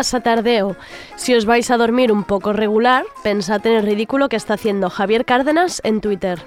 A Tardeo. Si os vais a dormir un poco regular, pensad en el ridículo que está haciendo Javier Cárdenas en Twitter.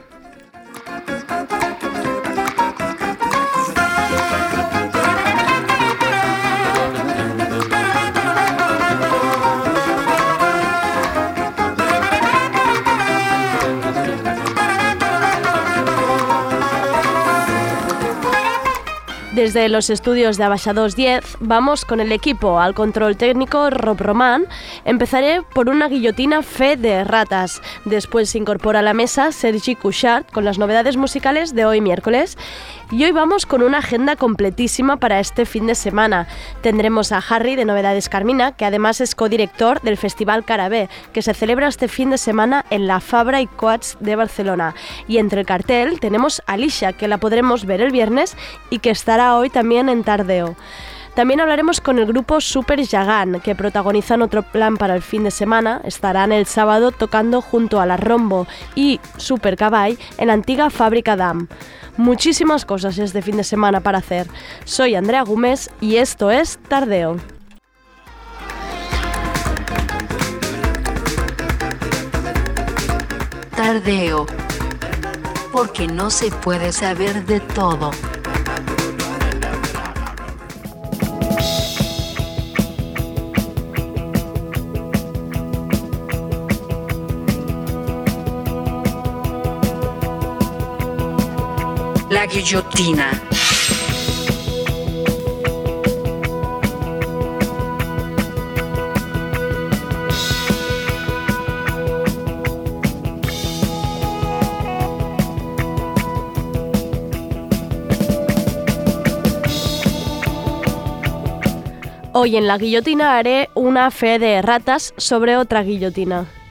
Desde los estudios de Abaixados 10 vamos con el equipo al control técnico Rob Román. Empezaré por una guillotina fe de ratas. Después se incorpora a la mesa Sergi Couchard con las novedades musicales de hoy miércoles. Y hoy vamos con una agenda completísima para este fin de semana. Tendremos a Harry de Novedades Carmina, que además es codirector del Festival Carabé, que se celebra este fin de semana en la Fabra y Coats de Barcelona. Y entre el cartel tenemos a Alicia, que la podremos ver el viernes y que estará hoy también en Tardeo. También hablaremos con el grupo Super Yagan, que protagonizan otro plan para el fin de semana. Estarán el sábado tocando junto a la Rombo y Super Caball en la antigua fábrica DAM. Muchísimas cosas este fin de semana para hacer. Soy Andrea Gómez y esto es Tardeo. Tardeo. Porque no se puede saber de todo. Guillotina. Hoy en la guillotina haré una fe de ratas sobre otra guillotina.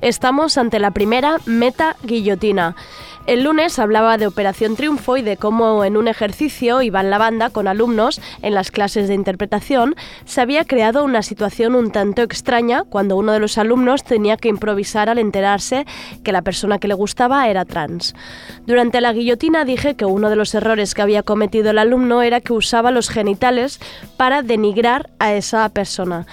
Estamos ante la primera meta guillotina. El lunes hablaba de Operación Triunfo y de cómo en un ejercicio iban la banda con alumnos en las clases de interpretación se había creado una situación un tanto extraña cuando uno de los alumnos tenía que improvisar al enterarse que la persona que le gustaba era trans. Durante la guillotina dije que uno de los errores que había cometido el alumno era que usaba los genitales para denigrar a esa persona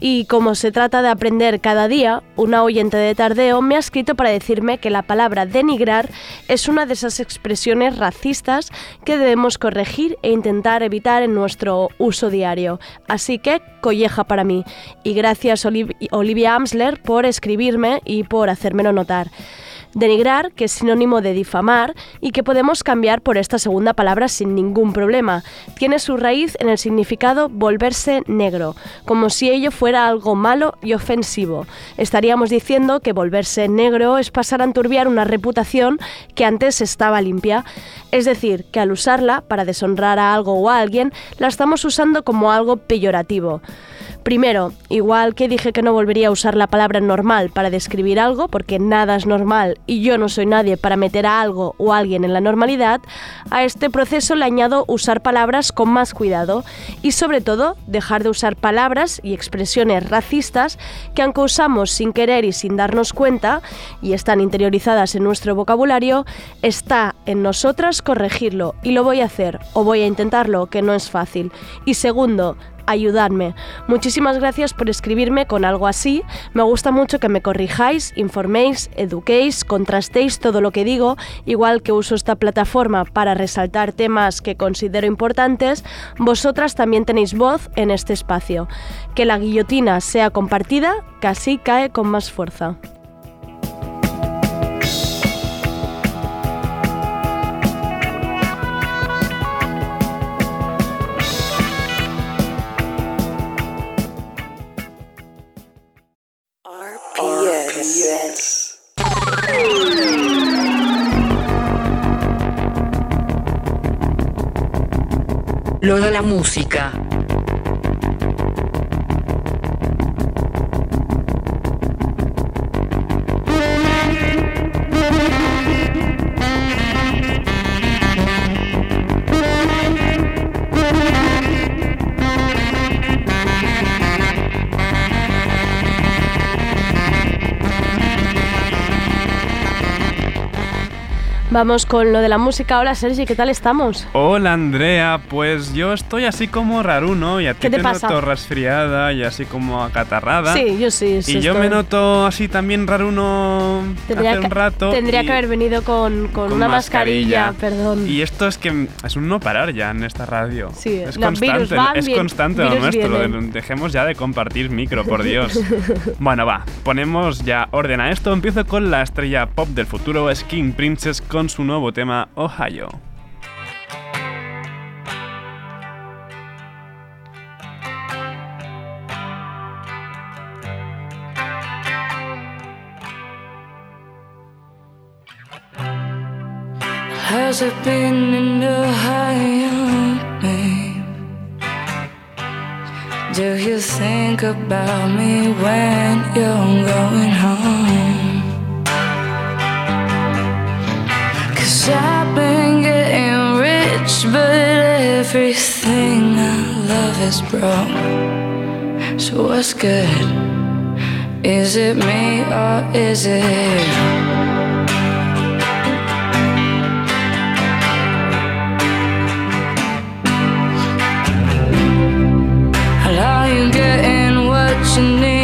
y como se trata de aprender cada día, una oyente de tardeo me ha escrito para decirme que la palabra denigrar es una de esas expresiones racistas que debemos corregir e intentar evitar en nuestro uso diario. Así que colleja para mí. Y gracias Olivia Amsler por escribirme y por hacérmelo notar. Denigrar, que es sinónimo de difamar y que podemos cambiar por esta segunda palabra sin ningún problema. Tiene su raíz en el significado volverse negro, como si ello fuera algo malo y ofensivo. Estaríamos diciendo que volverse negro es pasar a enturbiar una reputación que antes estaba limpia. Es decir, que al usarla para deshonrar a algo o a alguien, la estamos usando como algo peyorativo. Primero, igual que dije que no volvería a usar la palabra normal para describir algo, porque nada es normal y yo no soy nadie para meter a algo o a alguien en la normalidad, a este proceso le añado usar palabras con más cuidado y sobre todo dejar de usar palabras y expresiones racistas que aunque usamos sin querer y sin darnos cuenta y están interiorizadas en nuestro vocabulario, está en nosotras corregirlo y lo voy a hacer o voy a intentarlo, que no es fácil. Y segundo, ayudadme. Muchísimas gracias por escribirme con algo así. Me gusta mucho que me corrijáis, informéis, eduquéis, contrastéis todo lo que digo, igual que uso esta plataforma para resaltar temas que considero importantes, vosotras también tenéis voz en este espacio. Que la guillotina sea compartida, así cae con más fuerza. Lo de la música. Vamos con lo de la música. Hola Sergi, ¿qué tal estamos? Hola Andrea, pues yo estoy así como raruno y a ti ¿Qué te pasa? noto resfriada y así como acatarrada. Sí, yo sí. sí Y yo estoy- me noto así también raruno Tendría hace un que- rato. Tendría y- que haber venido con, con con una mascarilla, mascarilla. perdón. Y esto es que es un no parar ya en esta radio. Sí, es los constante, virus van, es bien- constante lo virus nuestro. lo vienen. dejemos ya de compartir micro, por Dios. bueno, va, ponemos ya orden a esto. Empiezo con la estrella pop del futuro, Skin Princess, con su nuevo tema Ohio. Has it been in Ohio, babe? Do you think about me when you're going home? I've been getting rich, but everything I love is broke. So what's good? Is it me or is it? How you getting what you need?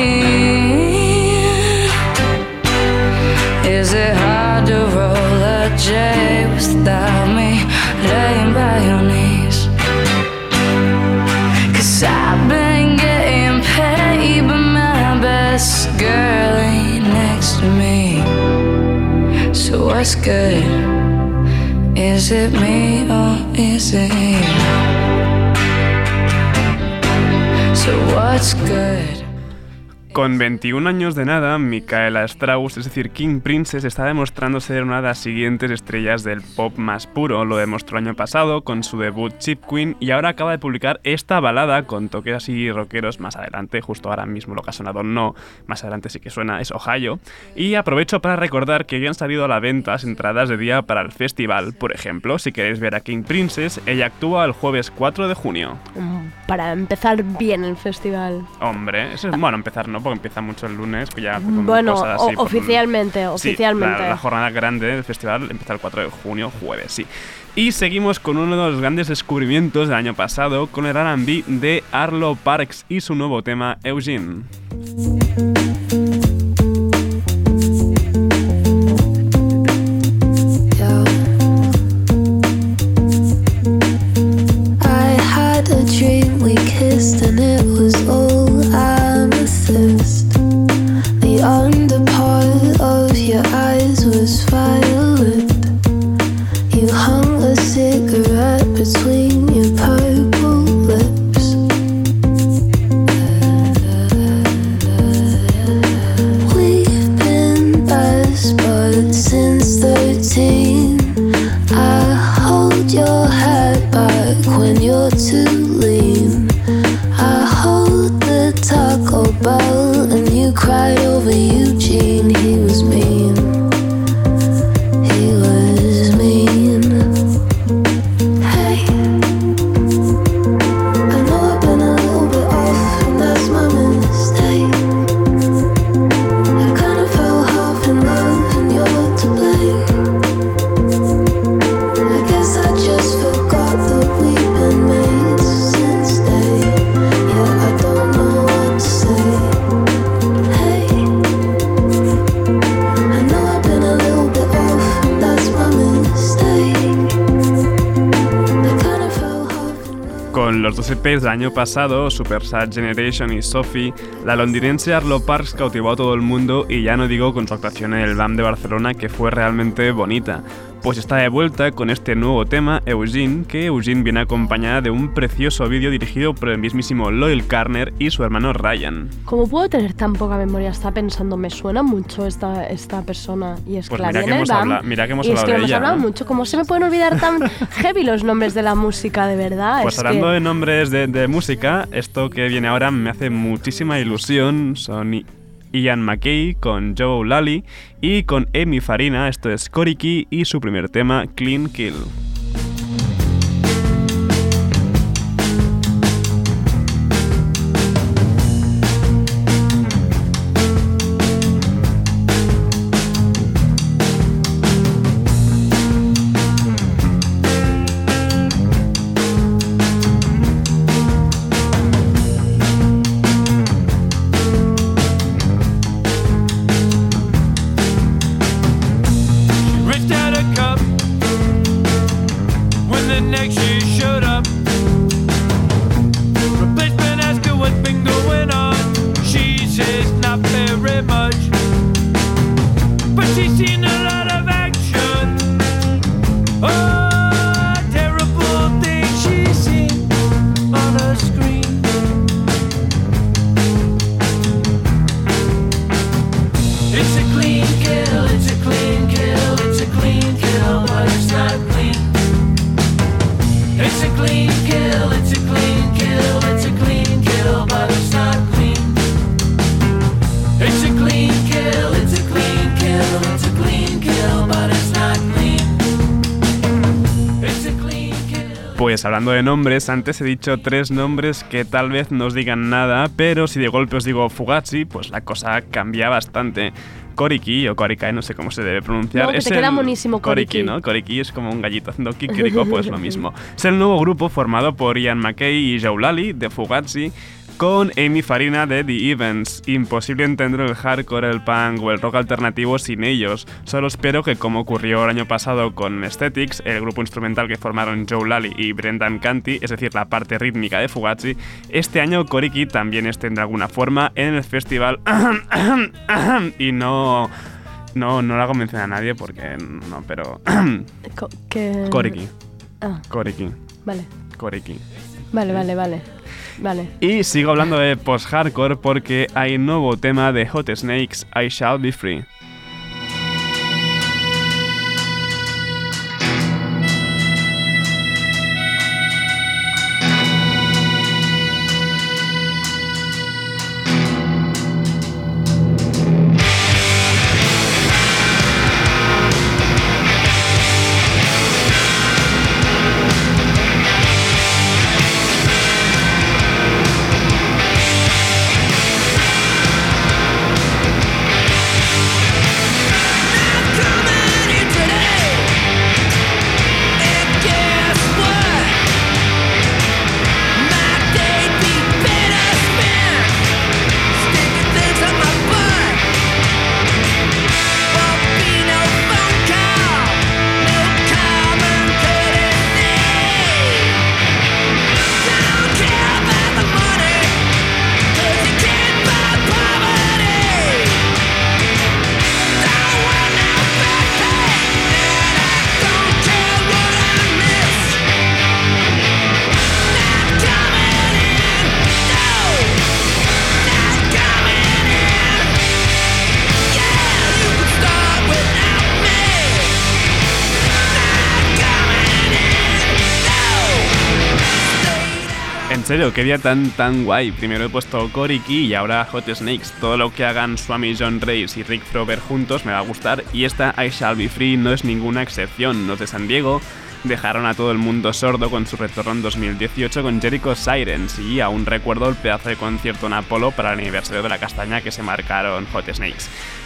What's good? Is it me or is it you? So what's good? Con 21 años de nada, Micaela Strauss, es decir, King Princess, está demostrando ser una de las siguientes estrellas del pop más puro. Lo demostró el año pasado con su debut Chip Queen y ahora acaba de publicar esta balada con toques así rockeros más adelante, justo ahora mismo lo que ha sonado no, más adelante sí que suena, es Ohio. Y aprovecho para recordar que ya han salido a la venta las entradas de día para el festival, por ejemplo, si queréis ver a King Princess, ella actúa el jueves 4 de junio. Para empezar bien el festival. Hombre, eso es bueno empezar, ¿no? Porque empieza mucho el lunes, pues ya con Bueno, cosas o- así, por- oficialmente, Sí, oficialmente. la, la jornada grande del festival empieza el 4 de junio, jueves, sí. Y seguimos con uno de los grandes descubrimientos del año pasado, con el R&B de Arlo Parks y su nuevo tema Eugene. And it was all underpart of your eyes was violet. You hung a cigarette between your purple lips. We've been best buds since 13. I hold your head back when you're too lean. I hold the Taco Bell and you cried over Eugene. EPs del año pasado, Super Sad Generation y Sophie, la londinense Arlo Parks cautivó a todo el mundo y ya no digo con su actuación en el BAM de Barcelona que fue realmente bonita. Pues está de vuelta con este nuevo tema, Eugene, que Eugene viene acompañada de un precioso vídeo dirigido por el mismísimo Loyal Carner y su hermano Ryan. ¿Cómo puedo tener tan poca memoria? Está pensando, me suena mucho esta, esta persona. Y es Pues que la mira que hemos habla- mira que hemos y es hablado que de hemos ella, hablado ¿no? mucho. ¿Cómo se me pueden olvidar tan heavy los nombres de la música, de verdad? Pues es hablando que... de nombres de, de música, esto que viene ahora me hace muchísima ilusión. Son I- Ian McKay con Joe Lally y con Amy Farina, esto es Koriki y su primer tema, Clean Kill. Hablando de nombres, antes he dicho tres nombres que tal vez no os digan nada, pero si de golpe os digo Fugazi, pues la cosa cambia bastante. Koriki o Korikai, no sé cómo se debe pronunciar. No, que es te queda el- Koriki, Koriki. ¿no? Koriki es como un gallito haciendo kikiriko, pues lo mismo. Es el nuevo grupo formado por Ian McKay y Joe Lally de Fugazi con Amy Farina de The Events. Imposible entender el hardcore, el punk o el rock alternativo sin ellos. Solo espero que, como ocurrió el año pasado con Aesthetics, el grupo instrumental que formaron Joe Lally y Brendan Canty, es decir, la parte rítmica de Fugazi, este año Koriki también esté de alguna forma en el festival y no... No, no lo hago mención a nadie porque no, pero... Koriki, Ah, Koriki, vale. Koriki. Vale, vale, vale. Y sigo hablando de post-hardcore porque hay nuevo tema de Hot Snakes, I Shall Be Free. Serio, qué día tan tan guay. Primero he puesto Koriki y ahora Hot Snakes. Todo lo que hagan Swami John Reyes y Rick Frober juntos me va a gustar y esta I Shall Be Free no es ninguna excepción. Los de San Diego dejaron a todo el mundo sordo con su retorno en 2018 con Jericho Sirens y aún recuerdo el pedazo de concierto en Apolo para el aniversario de la castaña que se marcaron Hot Snakes.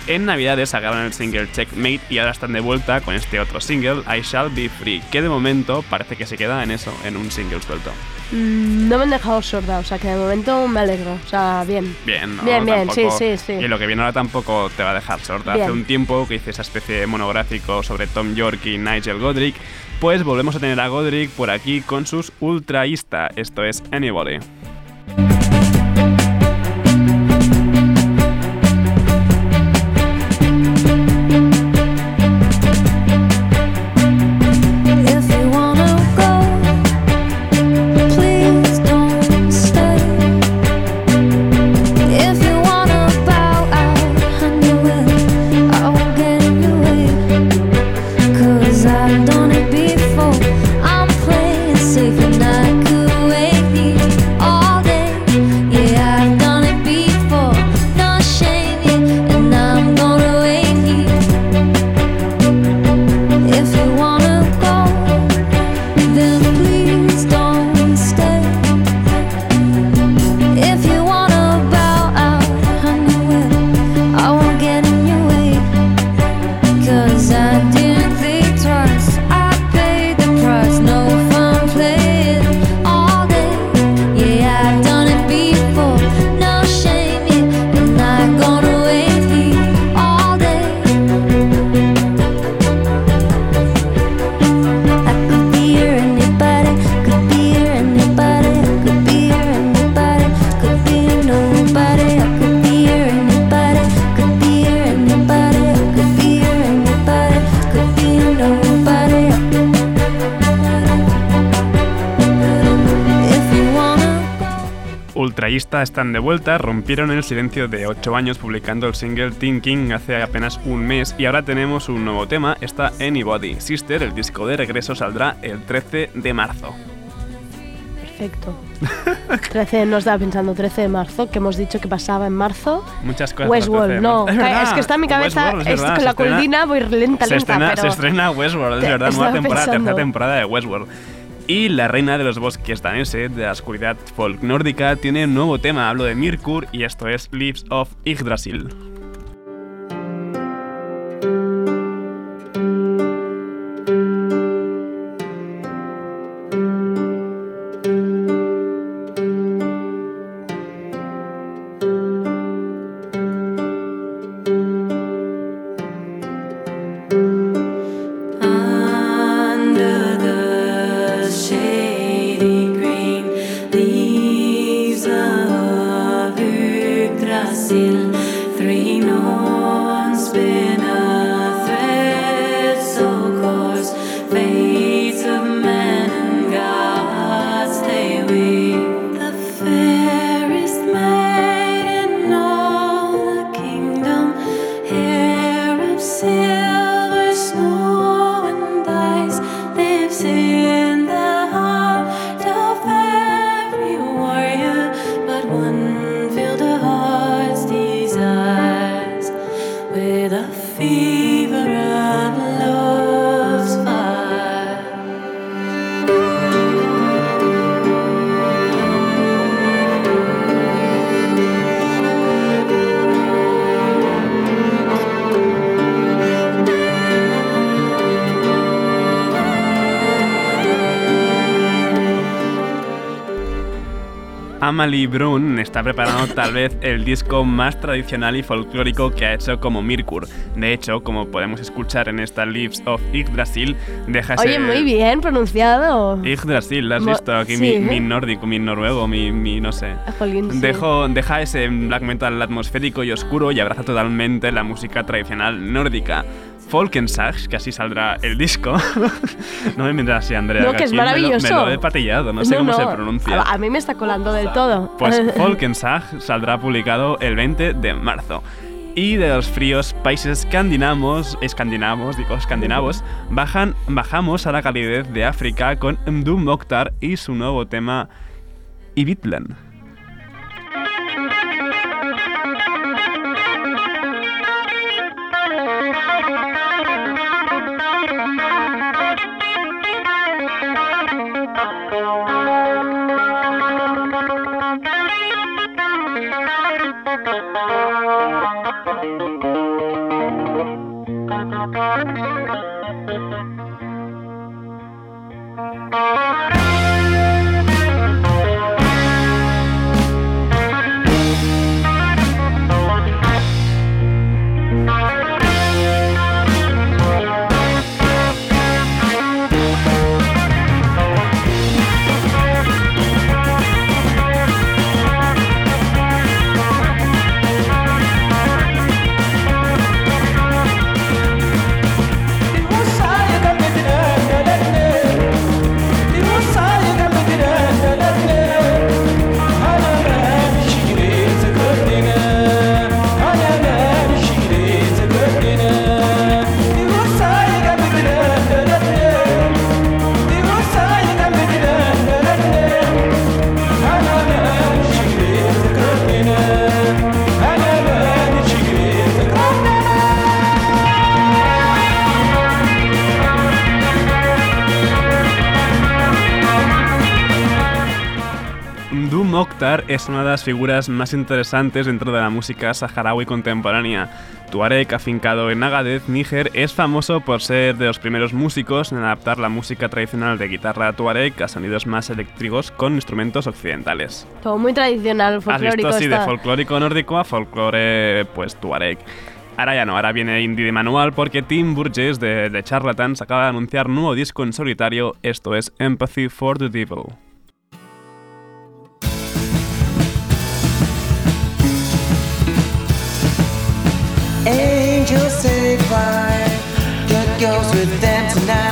En Navidades sacaron el single Checkmate y ahora están de vuelta con este otro single, I Shall Be Free, que de momento parece que se queda en eso, en un single suelto. Mm, no me han dejado sorda, o sea que de momento me alegro. O sea, bien. Bien, ¿no? Bien, bien, Tampoco- sí, sí, sí. Y lo que viene ahora tampoco te va a dejar sorda. Bien. Hace un tiempo que hice esa especie de monográfico sobre Tom York y Nigel Godrich Pues volvemos a tener a Godric por aquí con sus Ultraísta, esto es Anybody. Están de vuelta, rompieron el silencio de 8 años publicando el single Thinking hace apenas un mes y ahora tenemos un nuevo tema, está Anybody. Sister, el disco de regreso saldrá el 13 de marzo. Perfecto. 13, no estaba pensando 13 de marzo, que hemos dicho que pasaba en marzo. Muchas cosas. Westworld, el 13 de no. Es, verdad, es que está en mi cabeza, Westworld, es verdad, con se la estrena- colina voy lenta, se lenta, estrena, pero... se estrena Westworld, es verdad, nueva temporada, pensando. tercera temporada de Westworld. Y la reina de los bosques danese, de la oscuridad folk nórdica, tiene un nuevo tema. Hablo de Mirkur y esto es Leaves of Yggdrasil. Amalie Brun está preparando tal vez el disco más tradicional y folclórico que ha hecho como Mirkur. De hecho, como podemos escuchar en esta Leaves of Yggdrasil, deja ese... Oye, muy bien pronunciado. Yggdrasil, ¿lo has Mo- visto? Aquí sí, mi, mi nórdico, mi noruego, mi, mi no sé. Jolín, sí. Dejo, deja ese black metal atmosférico y oscuro y abraza totalmente la música tradicional nórdica. Folkensag, que así saldrá el disco. no me miras así, Andrea. No, que es aquí me lo- maravilloso. Me lo, he patillado, no sé cómo se pronuncia. A, a mí me está colando del todo. Pues Folkensag saldrá publicado el 20 de marzo. Y de los fríos países escandinavos, escandinavos, digo escandinavos, bajan, bajamos a la calidez de África con Mdum Mokhtar y su nuevo tema Ibitlan. Hamdou Mokhtar es una de las figuras más interesantes dentro de la música saharaui contemporánea. Tuareg, afincado en Agadez, Níger, es famoso por ser de los primeros músicos en adaptar la música tradicional de guitarra tuareg a sonidos más eléctricos con instrumentos occidentales. Todo muy tradicional, Has folclórico. visto así de folclórico nórdico a folclore pues tuareg. Ahora ya no, ahora viene indie de manual porque Tim Burgess de The Charlatans acaba de anunciar nuevo disco en solitario, esto es Empathy for the Devil. Angels say fly, good goes with them tonight.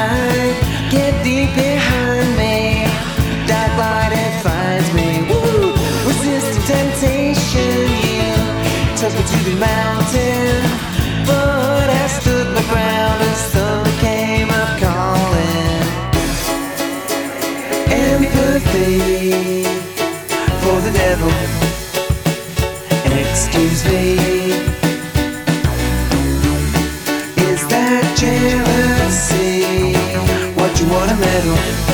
Cameroun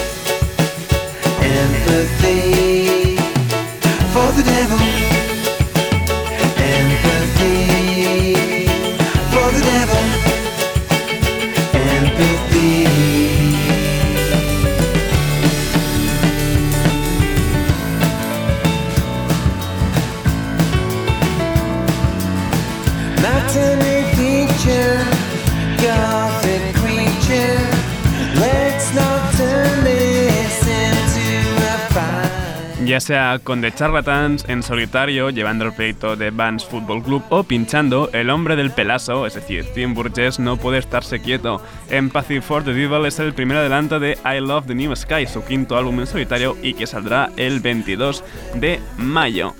Ya sea con The Charlatans en solitario, llevando el proyecto de Vans Football Club o pinchando, el hombre del pelazo, es decir, Tim Burgess, no puede estarse quieto. Empathy for the Devil es el primer adelanto de I Love the New Sky, su quinto álbum en solitario y que saldrá el 22 de mayo.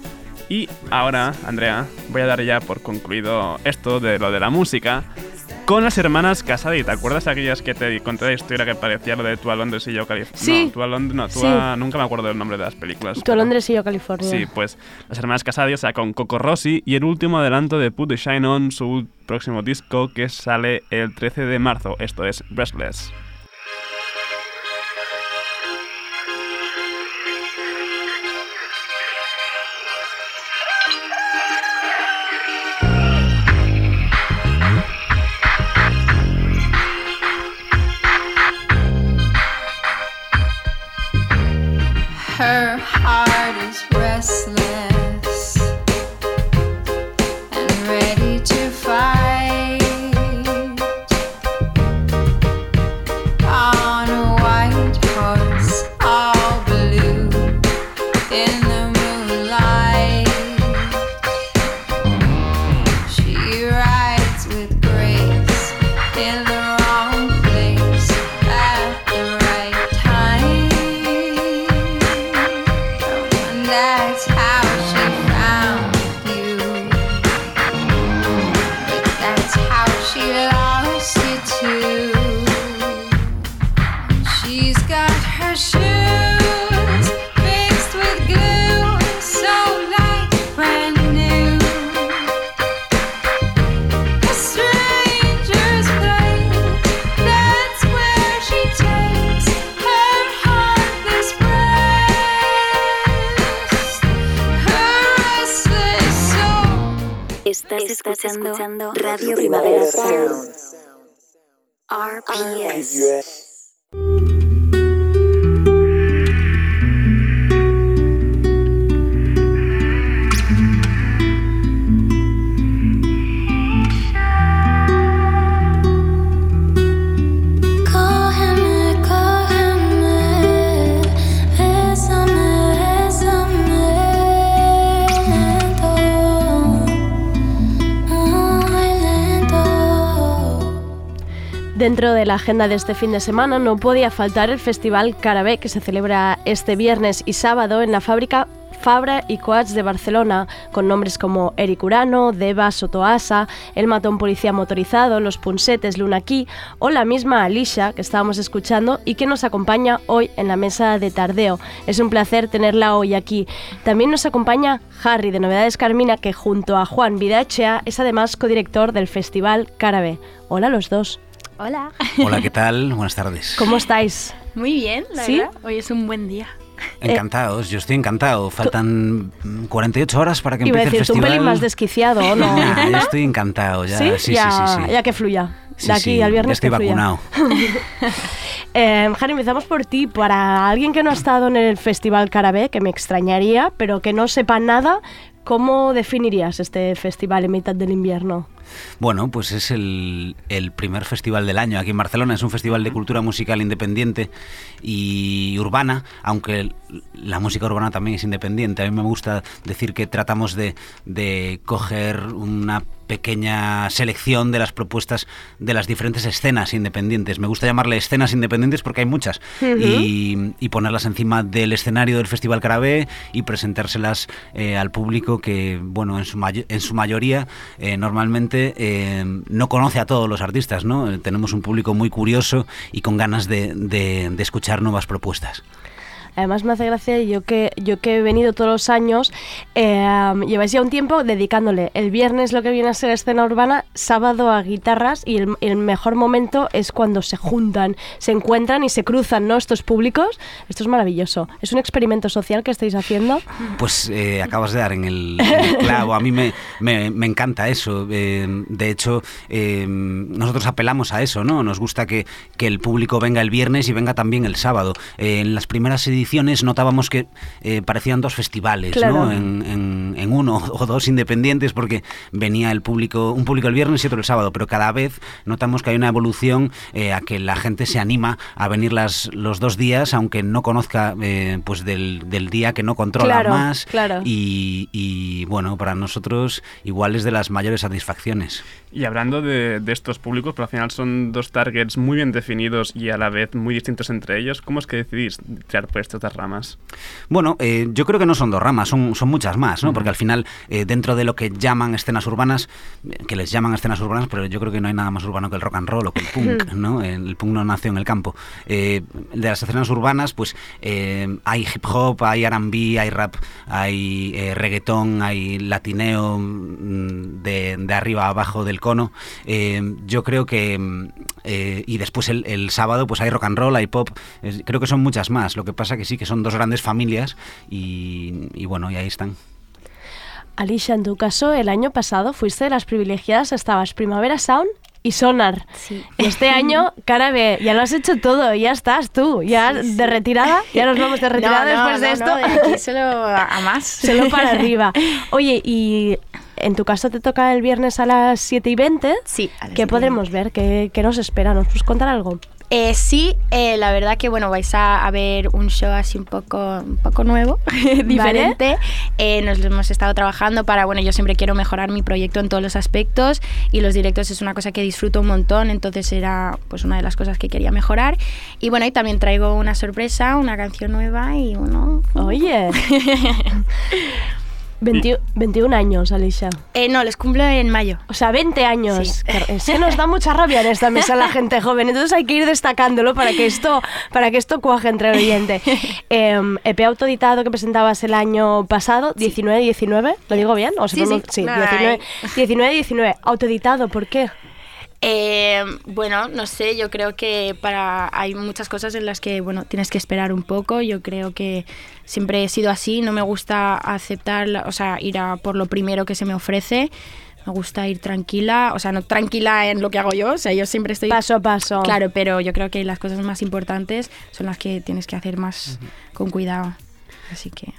Y ahora, Andrea, voy a dar ya por concluido esto de lo de la música con las hermanas Casadi. ¿Te acuerdas aquellas que te conté la historia que parecía lo de tú a Londres y yo California? Sí. No, tú a Londres, no, tú Sí. a... Nunca me acuerdo del nombre de las películas. Tú a Londres y yo California. Sí, pues las hermanas Casadi, o sea, con Coco Rossi y el último adelanto de Put the Shine On, su próximo disco que sale el 13 de marzo. Esto es Restless. Her Estás, escuchando, Radio Primavera Sound. RPS. Cógeme, Dentro de la agenda de este fin de semana no podía faltar el Festival Carabé que se celebra este viernes y sábado en la fábrica Fabra y Coats de Barcelona, con nombres como Eric Urano, Deva Sotoasa, El Matón Policía Motorizado, Los Punsetes, Luna Key o la misma Alicia que estábamos escuchando y que nos acompaña hoy en la mesa de tardeo. Es un placer tenerla hoy aquí. También nos acompaña Harry de Novedades Carmina que junto a Juan Vidachea es además codirector del Festival Carabé. Hola los dos. Hola. Hola, ¿qué tal? Buenas tardes. ¿Cómo estáis? Muy bien, la ¿Sí? verdad. Hoy es un buen día. Encantados, yo estoy encantado. Faltan mm, 48 horas para que Iba a empiece el decir, tú un festival. pelín más desquiciado, ¿o no? Nah, yo estoy encantado ya. ¿Sí? Sí, sí, ya, sí, sí. ya que fluya. Sí, de aquí sí, al ya viernes estoy que vacunado. Eh, Jari, empezamos por ti. Para alguien que no ha estado en el Festival Carabé, que me extrañaría, pero que no sepa nada, ¿cómo definirías este festival en mitad del invierno? Bueno, pues es el, el primer festival del año aquí en Barcelona. Es un festival de cultura musical independiente y urbana, aunque la música urbana también es independiente. A mí me gusta decir que tratamos de, de coger una pequeña selección de las propuestas de las diferentes escenas independientes. Me gusta llamarle escenas independientes porque hay muchas y, y ponerlas encima del escenario del Festival Carabé y presentárselas eh, al público que, bueno, en su, en su mayoría eh, normalmente eh, no conoce a todos los artistas, ¿no? Eh, Tenemos un público muy curioso y con ganas de, escuchar nuevas propuestas. Además me hace gracia, yo que, yo que he venido todos los años, eh, lleváis ya un tiempo dedicándole el viernes lo que viene a ser escena urbana, sábado a guitarras y el, el mejor momento es cuando se juntan, se encuentran y se cruzan ¿no? estos públicos. Esto es maravilloso. Es un experimento social que estáis haciendo. Pues eh, acabas de dar en el, en el clavo. A mí me, me- me encanta eso. Eh, de hecho, eh, nosotros apelamos a eso, ¿no? Nos gusta que, que el público venga el viernes y venga también el sábado. Eh, en las primeras ediciones notábamos que eh, parecían dos festivales, Claro. ¿no? En, en- en uno o dos independientes porque venía el público, un público el viernes y otro el sábado, pero cada vez notamos que hay una evolución eh, a que la gente se anima a venir las, los dos días, aunque no conozca eh, pues del, del día que no controla Claro, más claro. y, y, bueno, para nosotros igual es de las mayores satisfacciones. Y hablando de, de estos públicos, pero al final son dos targets muy bien definidos y a la vez muy distintos entre ellos, ¿cómo es que decidís tirar por estas dos ramas? Bueno, eh, yo creo que no son dos ramas, son, son muchas más, ¿no? Porque al final, eh, dentro de lo que llaman escenas urbanas, eh, que les llaman escenas urbanas, pero yo creo que no hay nada más urbano que el rock and roll o que el punk, ¿no? El punk no nació en el campo. Eh, de las escenas urbanas, pues eh, hay hip hop, hay R&B, hay rap, hay eh, reggaetón, hay latineo mm, de, de arriba a abajo del cono. Eh, yo creo que... mm, eh, y después el, el sábado, pues hay rock and roll, hay pop. Es- creo que son muchas más. Lo que pasa que sí, que son dos grandes familias y, y bueno, y ahí están. Alicia, en tu caso, el año pasado fuiste de las privilegiadas, estabas Primavera Sound y Sonar. Sí. Este año, cara B, ya lo has hecho todo, ya estás tú, ya de retirada, ya nos vamos de retirada No, no, después de no, esto. no, de aquí solo a a más. Solo para arriba. Oye, y en tu caso te toca el viernes a las 7 y 20. Sí, a las ¿Qué 7 y podremos ver? ¿Qué, qué nos espera? ¿Nos puedes contar algo? Eh, sí, eh, la verdad que bueno, vais a, a ver un show así un poco, un poco nuevo, diferente. Eh, nos hemos estado trabajando para, bueno, yo siempre quiero mejorar mi proyecto en todos los aspectos y los directos es una cosa que disfruto un montón, entonces era pues una de las cosas que quería mejorar. Y bueno, y también traigo una sorpresa, una canción nueva y bueno... Oye. 20 21 años, Alicia. Eh, no, les cumplo en mayo. O sea, 20 años. Sí. Que- Es que nos da mucha rabia en esta mesa la gente joven. Entonces hay que ir destacándolo para que esto, para que esto cuaje entre el oyente. Eh, EP autoeditado que presentabas el año pasado, 19-19, ¿lo digo bien? ¿O se Sí, sí. pronun- Nada, 19-19. Autoeditado, ¿por qué? Eh, bueno, no sé, yo creo que para hay muchas cosas en las que bueno tienes que esperar un poco. Yo creo que siempre he sido así. No me gusta aceptar, o sea, ir a por lo primero que se me ofrece. Me gusta ir tranquila, o sea, no tranquila en lo que hago yo. O sea, yo siempre estoy Paso a paso. Claro, pero yo creo que las cosas más importantes son las que tienes que hacer más con cuidado. Así que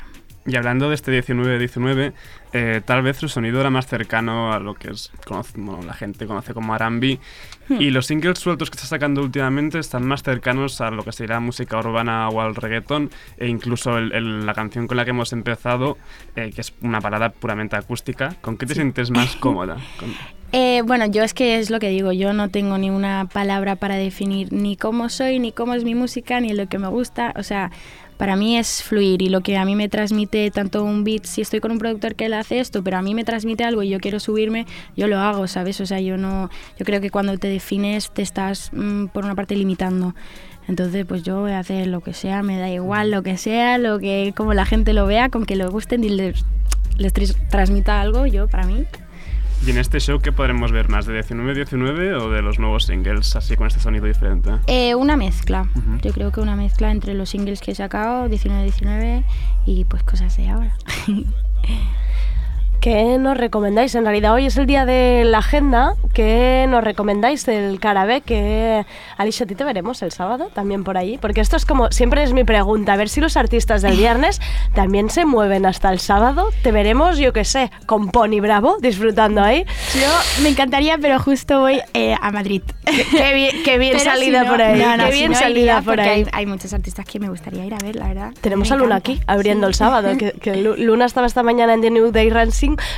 Y hablando de este 19-19, eh, tal vez su sonido era más cercano a lo que es, conoce- bueno, la gente conoce como R&B y los singles sueltos que está sacando últimamente están más cercanos a lo que sería música urbana o al reggaetón e incluso el- el- la canción con la que hemos empezado, eh, que es una balada puramente acústica. ¿Con qué te sientes más cómoda? Con- Eh, bueno, yo es que es lo que digo, yo no tengo ni una palabra para definir ni cómo soy, ni cómo es mi música, ni lo que me gusta. O sea, para mí es fluir y lo que a mí me transmite tanto un beat, si estoy con un productor que él hace esto, pero a mí me transmite algo y yo quiero subirme, yo lo hago, ¿sabes? O sea, yo no, yo creo que cuando te defines te estás mm, por una parte limitando. Entonces, pues yo voy a hacer lo que sea, me da igual lo que sea, lo que como la gente lo vea, con que le gusten y les, les transmita algo, yo para mí ¿Y en este show qué podremos ver más? ¿De 19-19 o de los nuevos singles, así con este sonido diferente? Eh, una mezcla. Yo creo que una mezcla entre los singles que he sacado, 19-19, y pues cosas de ahora. ¿Qué nos recomendáis? En realidad hoy es el día de la agenda. ¿Qué nos recomendáis del Carabé? Que Alicia, a ti te veremos el sábado también por allí. Porque esto es como, siempre es mi pregunta, a ver si los artistas del viernes también se mueven hasta el sábado. Te veremos, yo qué sé, con Pony Bravo disfrutando ahí. Yo me encantaría, pero justo voy eh, a Madrid. Qué bien, qué bien salida si no- por ahí. no, no, qué si bien no salida por ahí. Hay, hay muchos artistas que me gustaría ir a ver, la verdad. Tenemos Me a Luna encanta. aquí, abriendo el sábado. Que, que Lu- Luna estaba esta mañana en The New Day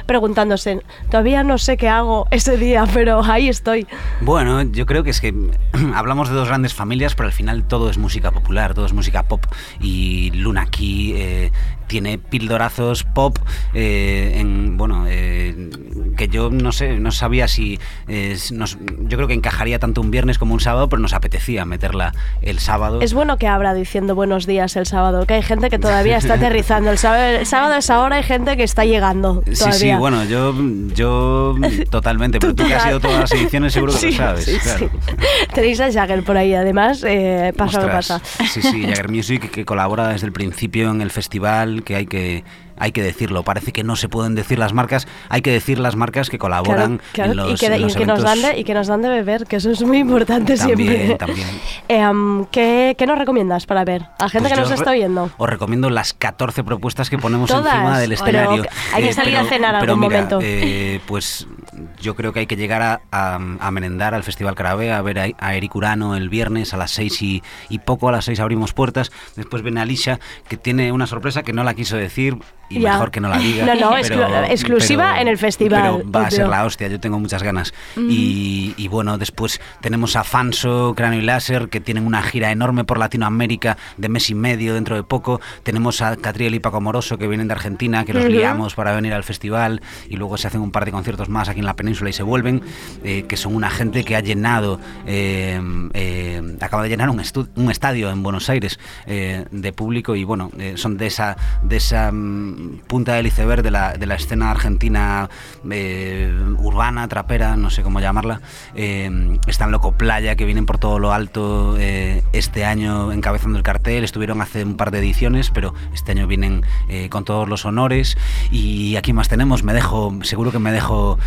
Preguntándose, todavía no sé qué hago ese día, pero ahí estoy. Bueno, yo creo que es que hablamos de dos grandes familias, pero al final todo es música popular, todo es música pop. Y Luna eh, tiene pildorazos pop eh, en, bueno, eh, que yo no sé, no sabía si eh, nos- yo creo que encajaría tanto un viernes como un sábado, pero nos apetecía meterla el sábado. Es bueno que abra diciendo buenos días el sábado, que hay gente que todavía está aterrizando. El sábado, el sábado es ahora, hay gente que está llegando Sí, todavía. sí, bueno, yo, yo totalmente, pero tú que has ido todas las ediciones seguro que Sí, lo sabes. sí, claro. sí. Tenéis a Jagger por ahí, además, eh, pasa lo pasa. Sí, sí, Jagger Music que colabora desde el principio en el festival, que hay que hay que decirlo. Parece que no se pueden decir las marcas, hay que decir las marcas que colaboran Claro, claro, en los, y que, en y los que nos dan de, y que nos dan de beber, que eso es muy importante También, siempre. también. Eh, ¿qué, qué nos recomiendas para ver? A gente Pues que nos está oyendo. Os recomiendo las 14 propuestas que ponemos Todas, encima del pero escenario. hay que salir a cenar pero algún mira, momento. eh, pues yo creo que hay que llegar a, a- a merendar al Festival Carabé, a ver a, a Eric Urano el viernes a las 6 y, y poco, a las 6 abrimos puertas. Después viene Alicia, que tiene una sorpresa que no la quiso decir y Ya. mejor que no la diga. No, no, pero- exclu- exclusiva pero- en el festival, Pero va a ser la hostia, yo tengo muchas ganas. y, y bueno, después tenemos a Fanso, Cráneo y Láser, que tienen una gira enorme por Latinoamérica de mes y medio dentro de poco. Tenemos a Catriel y Paco Moroso, que vienen de Argentina, que los Ujú. liamos para venir al festival y luego se hacen un par de conciertos más aquí en la península y se vuelven, eh, que son una gente que ha llenado, eh, eh, acaba de llenar un, un estadio en Buenos Aires eh, de público y bueno, son de esa, de esa mm, punta del iceberg de la, de la escena argentina eh, urbana, trapera, no sé cómo llamarla. Eh, están Loco Playa, que vienen por todo lo alto eh, este año encabezando el cartel. Estuvieron hace un par de ediciones, pero este año vienen eh, con todos los honores. Y aquí más tenemos, me dejo, seguro que me dejo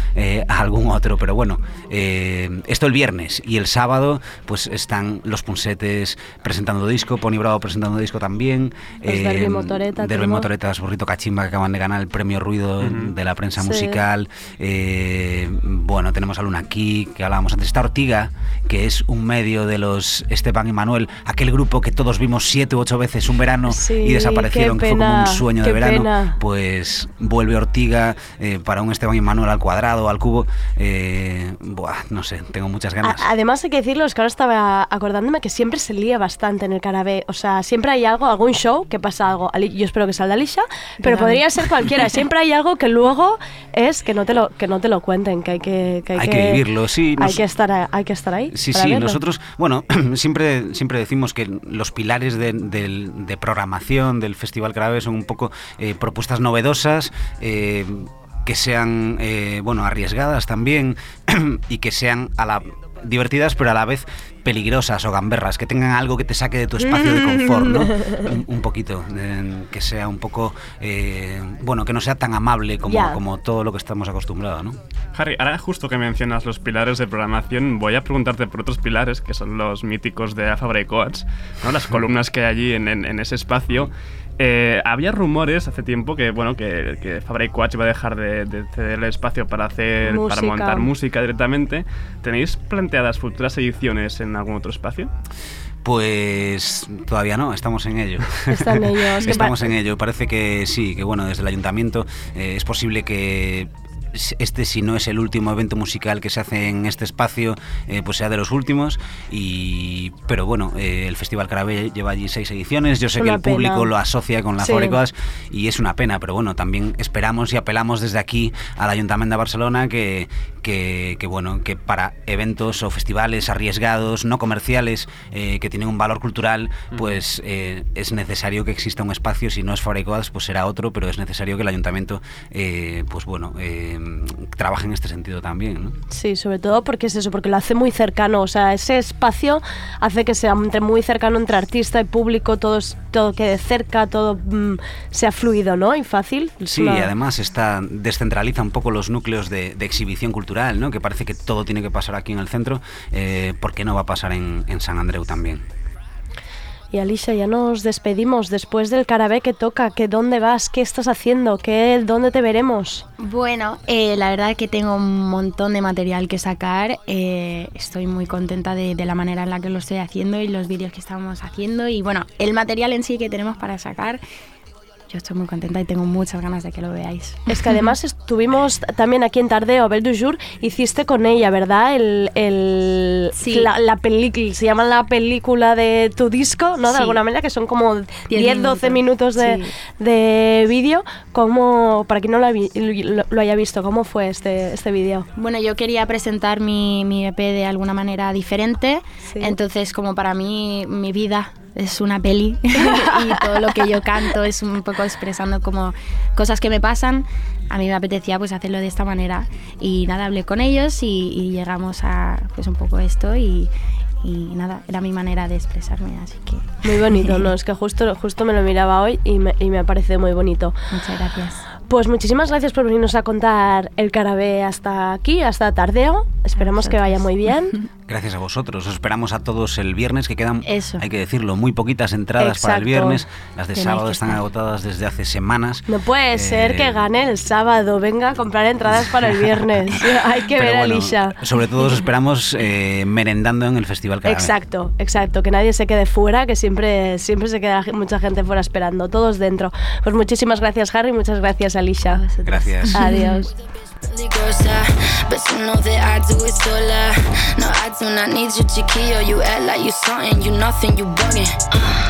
a algún otro, pero bueno, esto el viernes y el sábado, pues están los Punsetes presentando disco, Pony Bravo presentando disco también. Los Derby Motoreta Derby. Motoretas, Burrito Cachimba, que acaban de ganar el premio Ruido de la prensa Sí. musical. Eh, bueno, tenemos a Luna aquí, que hablábamos antes. Está Ortiga, que es un medio de los Esteban y Manuel, aquel grupo que todos vimos siete u ocho veces un verano Sí, y desaparecieron, que fue como un sueño de verano. pena. Pues vuelve Ortiga eh, para un Esteban y Manuel al cuadrado, al cubo. Eh, buah, no sé, tengo muchas ganas. A- Además hay que decirlo, es que ahora estaba acordándome que siempre se lía bastante en el Carabé. O sea, siempre hay algo, algún show que pasa algo. Yo espero que salga Alicia, pero también. podría ser cualquiera. Siempre hay algo que luego es que no te lo, que no te lo cuenten, que hay que, que, hay Hay que vivirlo, sí, Hay nos- que estar, a- hay que estar ahí. Sí, sí, verlo. nosotros, bueno, siempre, siempre decimos que los pilares de, programación del Festival Carabé son un poco eh, propuestas novedosas. eh, que sean eh, bueno arriesgadas también y que sean a la divertidas pero a la vez peligrosas o gamberras que tengan algo que te saque de tu espacio de confort ¿no? un, un poquito eh, que sea un poco eh, bueno que no sea tan amable como, Ya. como todo lo que estamos acostumbrados ¿no? Harry, ahora justo que mencionas los pilares de programación, voy a preguntarte por otros pilares, que son los míticos de Fabra y Coats, ¿no? las columnas que hay allí en, en- en ese espacio. Eh, había rumores hace tiempo que bueno que, que Fabra y Coats iba a dejar de, de ceder el espacio para hacer para montar música directamente. ¿Tenéis planteadas futuras ediciones en algún otro espacio? Pues todavía no, estamos en ello. Estamos en ello. Parece que sí, que bueno, desde el ayuntamiento eh, es posible que este si no es el último evento musical que se hace en este espacio, eh, pues sea de los últimos. Y pero bueno, eh, el Festival Carabé lleva allí seis ediciones. Yo sé que el público lo asocia con la Sí. Fábricas y es una pena, pero bueno, también esperamos y apelamos desde aquí al Ayuntamiento de Barcelona que, que, que, bueno, que para eventos o festivales arriesgados, no comerciales, eh, que tienen un valor cultural, pues eh, es necesario que exista un espacio, si no es Fabricadas, pues será otro, pero es necesario que el ayuntamiento, eh, pues bueno, eh, trabaje en este sentido también, ¿no? Sí, sobre todo porque es eso, porque lo hace muy cercano. O sea, ese espacio hace que sea entre muy cercano entre artista y público, todo, todo quede cerca, todo mm, sea fluido, ¿no? Y fácil. Sí, y además está, descentraliza un poco los núcleos de, de exhibición cultural, ¿no? que parece que todo tiene que pasar aquí en el centro, eh, ¿por qué no va a pasar en, en San Andreu también? Y Alicia, ya nos despedimos después del carabé que toca. ¿Qué dónde vas? ¿Qué estás haciendo? ¿Qué, ¿Dónde te veremos? Bueno, eh, la verdad que tengo un montón de material que sacar. eh, estoy muy contenta de, de la manera en la que lo estoy haciendo y los vídeos que estamos haciendo. Y bueno, el material en sí que tenemos para sacar, yo estoy muy contenta y tengo muchas ganas de que lo veáis. Es que además estuvimos también aquí en Tardeo, Belle du Jour, hiciste con ella, ¿verdad? El, el, Sí. La, la película, se llama la película de tu disco, ¿no? De Sí. alguna manera, que son como 10, Diez 12 minutos de, sí. de vídeo. ¿Cómo, para quien no lo, lo, lo haya visto, cómo fue este, este vídeo? Bueno, yo quería presentar mi, mi EP de alguna manera diferente, entonces como para mí mi vida es una peli y todo lo que yo canto es un poco expresando como cosas que me pasan, a mí me apetecía pues hacerlo de esta manera y nada, hablé con ellos y, y llegamos a pues un poco esto y, y nada, era mi manera de expresarme, así que Muy bonito, ¿no? Es que justo, justo me lo miraba hoy y me, y me ha parecido muy bonito. muchas gracias. Pues muchísimas gracias por venirnos a contar el carabé hasta aquí, hasta Tardeo. Esperemos que vaya muy bien. Gracias a vosotros. Os esperamos a todos el viernes, que quedan, Eso. hay que decirlo, muy poquitas entradas para el Exacto. viernes. Las de hay sábado están estar. agotadas desde hace semanas. No puede Eh, ser que gane el sábado. Venga a comprar entradas para el viernes. Hay que pero ver a bueno, Alicia. Sobre todo os esperamos eh, merendando en el Festival Carabé. Exacto, exacto. Que nadie se quede fuera, que siempre, siempre se queda mucha gente fuera esperando. Todos dentro. Pues muchísimas gracias, Harry. Muchas gracias, Alicia. Gracias. Adiós. Out, but you know that I do it sola. No, I do not need you, chiquillo. You act like you something, you nothing, you bugging.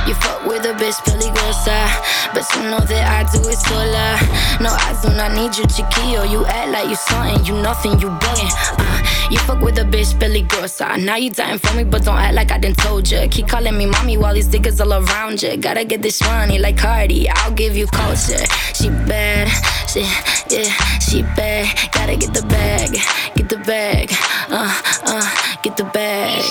You fuck with a bitch, peligrosa, but you know that I do it sola. No, I do not need you, chiquillo. You act like you something, you nothing, you bugging. Uh, you fuck with a bitch, peligrosa. Now you dying for me, but don't act like I didn't told ya. Keep calling me mommy while these niggas all around ya. Gotta get this money like Cardi. I'll give you culture. She bad, she yeah, she bad. Gotta get the bag, get the bag, uh, uh, get the bag.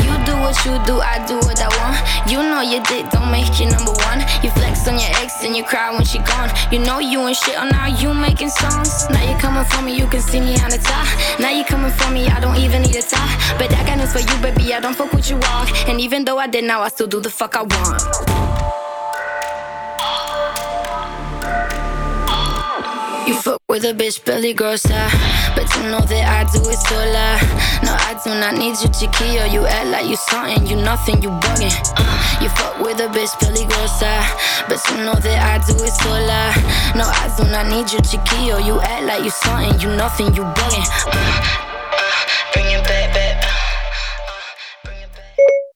You do what you do, I do what I want. You know your dick don't make you number one. You flex on your ex and you cry when she gone. You know you and shit, oh now you making songs. Now you coming for me, you can see me on the top. Now you coming for me, I don't even need a top. But I got news for you, baby, I don't fuck with you all. And even though I did now, I still do the fuck I want. You fuck with a bitch, belly grossa. But you know that I do it sola. No, I do not need you, chiquillo. You act like you something, you nothing, you bugging. Uh, you fuck with a bitch, belly grossa. But you know that I do it sola. No, I do not need you, chiquillo. You act like you something, you nothing, you bugging. Uh, uh, bring it back, back.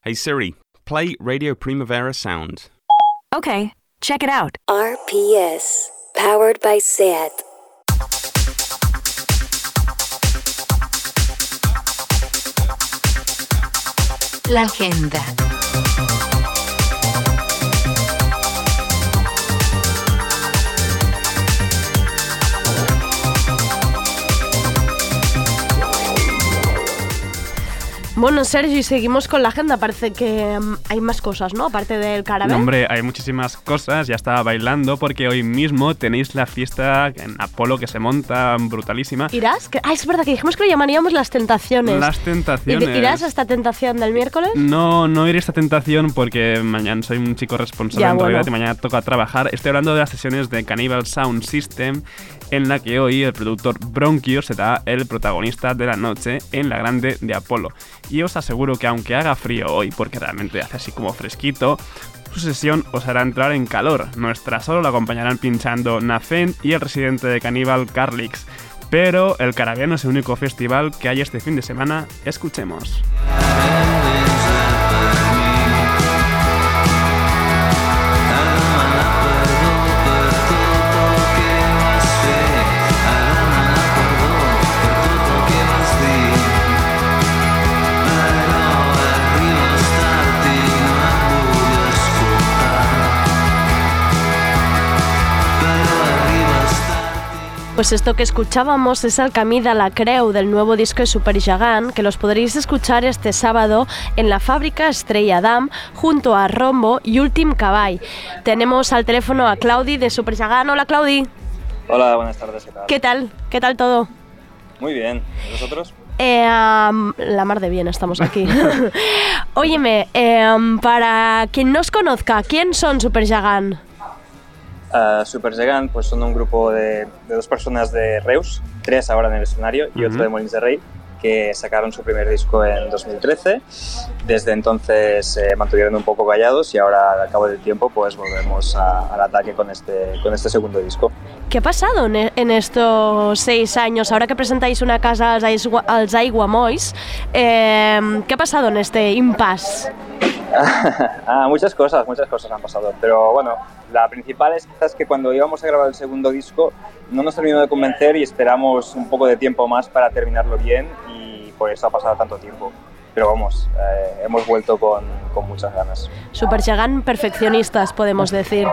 Hey Siri, play Radio Primavera Sound. Okay, check it out. RPS, powered by SAT. La agenda. Bueno, Sergio, y seguimos con la agenda. Parece que mm, hay más cosas, ¿no? Aparte del carabé. No, hombre, hay muchísimas cosas. Ya estaba bailando porque hoy mismo tenéis la fiesta en Apolo que se monta brutalísima. ¿Irás? Que- Ah, es verdad que dijimos que lo llamaríamos las tentaciones. Las ¿Ir- tentaciones. ¿Irás a esta tentación del miércoles? No, no iré a esta tentación porque mañana soy un chico responsable Ya, en bueno. realidad y mañana toca trabajar. Estoy hablando de las sesiones de Cannibal Sound System en la que hoy el productor Bronchio será el protagonista de la noche en la grande de Apolo. Y os aseguro que aunque haga frío hoy, porque realmente hace así como fresquito, su sesión os hará entrar en calor. Nuestra solo la acompañarán pinchando Nafen y el residente de Cannibal Carlix. Pero el Carabé no es el único festival que hay este fin de semana. Escuchemos. Pues esto que escuchábamos es el camí de la creu del nuevo disco de Supergigant, que los podréis escuchar este sábado en la fábrica Estrella Dam junto a Rombo y Ultim Caball. Tenemos al teléfono a Claudi de Supergigant. Hola Claudi, Hola, buenas tardes, ¿qué tal? ¿qué tal? ¿Qué tal todo? Muy bien, ¿y vosotros? Eh, la mar de bien estamos aquí. Óyeme, eh, am, para quien no os conozca, ¿quién son Supergigant? Uh, Supergigant pues son un grupo de, de dos personas de Reus, tres ahora en el escenario y otro de Molins de Rey, que sacaron su primer disco en 2013. Desde entonces se mantuvieron un poco callados y ahora al cabo del tiempo pues volvemos a- al ataque con este, con este segundo disco. ¿Qué ha pasado en, en estos seis años? Ahora que presentáis una casa als, Aigua- als Aiguamois, eh, ¿qué ha pasado en este impasse? ah, muchas cosas, muchas cosas han pasado. Pero bueno, la principal es quizás que cuando íbamos a grabar el segundo disco no nos terminó de convencer y esperamos un poco de tiempo más para terminarlo bien y por eso ha pasado tanto tiempo. Pero vamos, eh, hemos vuelto con, con muchas ganas. Supergigant perfeccionistas, podemos decir.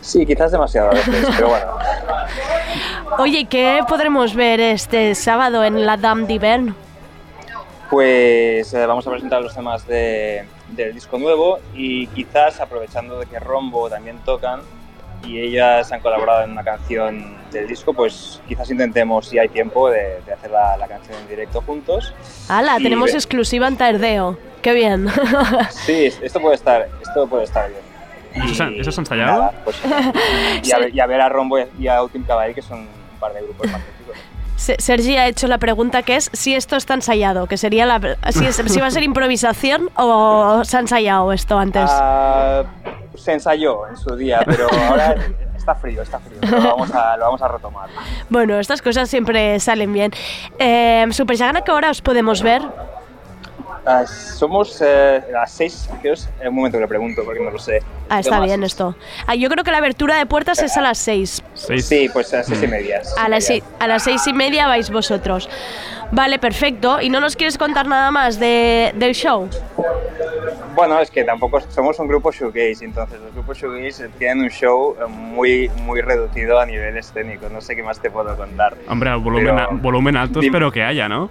Sí, quizás demasiado a veces, pero bueno. Oye, ¿qué podremos ver este sábado en la Dame d'Hivern? Pues eh, vamos a presentar los temas de- del disco nuevo y quizás aprovechando de que Rombo también tocan y ellas han colaborado en una canción del disco, pues quizás intentemos, si hay tiempo, de, de hacer la, la canción en directo juntos. ¡Hala! Tenemos ve- exclusiva en Tardeo. ¡Qué bien! Sí, esto puede estar, esto puede estar bien. ¿Eso se ha- Y eso se ha ensayado? nada, pues, y, a, ver- y a ver a Rombo y a Ultim Caball, que son un par de grupos magníficos. Se- Sergi ha hecho la pregunta que es si esto está ensayado, que sería la, si, es- si va a ser improvisación o se ha ensayado esto antes. Ah, se ensayó en su día, pero ahora está frío, está frío. Lo vamos a, lo vamos a retomar. Bueno, estas cosas siempre salen bien. Eh, Supergigant, ¿a qué hora os podemos ver? Ah, somos eh, a las 6, creo es un momento que le pregunto porque no lo sé. Ah, está bien esto. Ah, yo creo que la abertura de puertas es a las 6. Sí, pues a las 6 y media. seis y A las, media. si- a las seis y media vais vosotros. Vale, perfecto. ¿Y no nos quieres contar nada más de, del show? Bueno, es que tampoco somos un grupo shoegaze, entonces los grupos shoegaze tienen un show eh, muy, muy reducido a nivel escénico. No sé qué más te puedo contar. Hombre, volumen, Pero- a- volumen alto Dime. espero que haya, ¿no?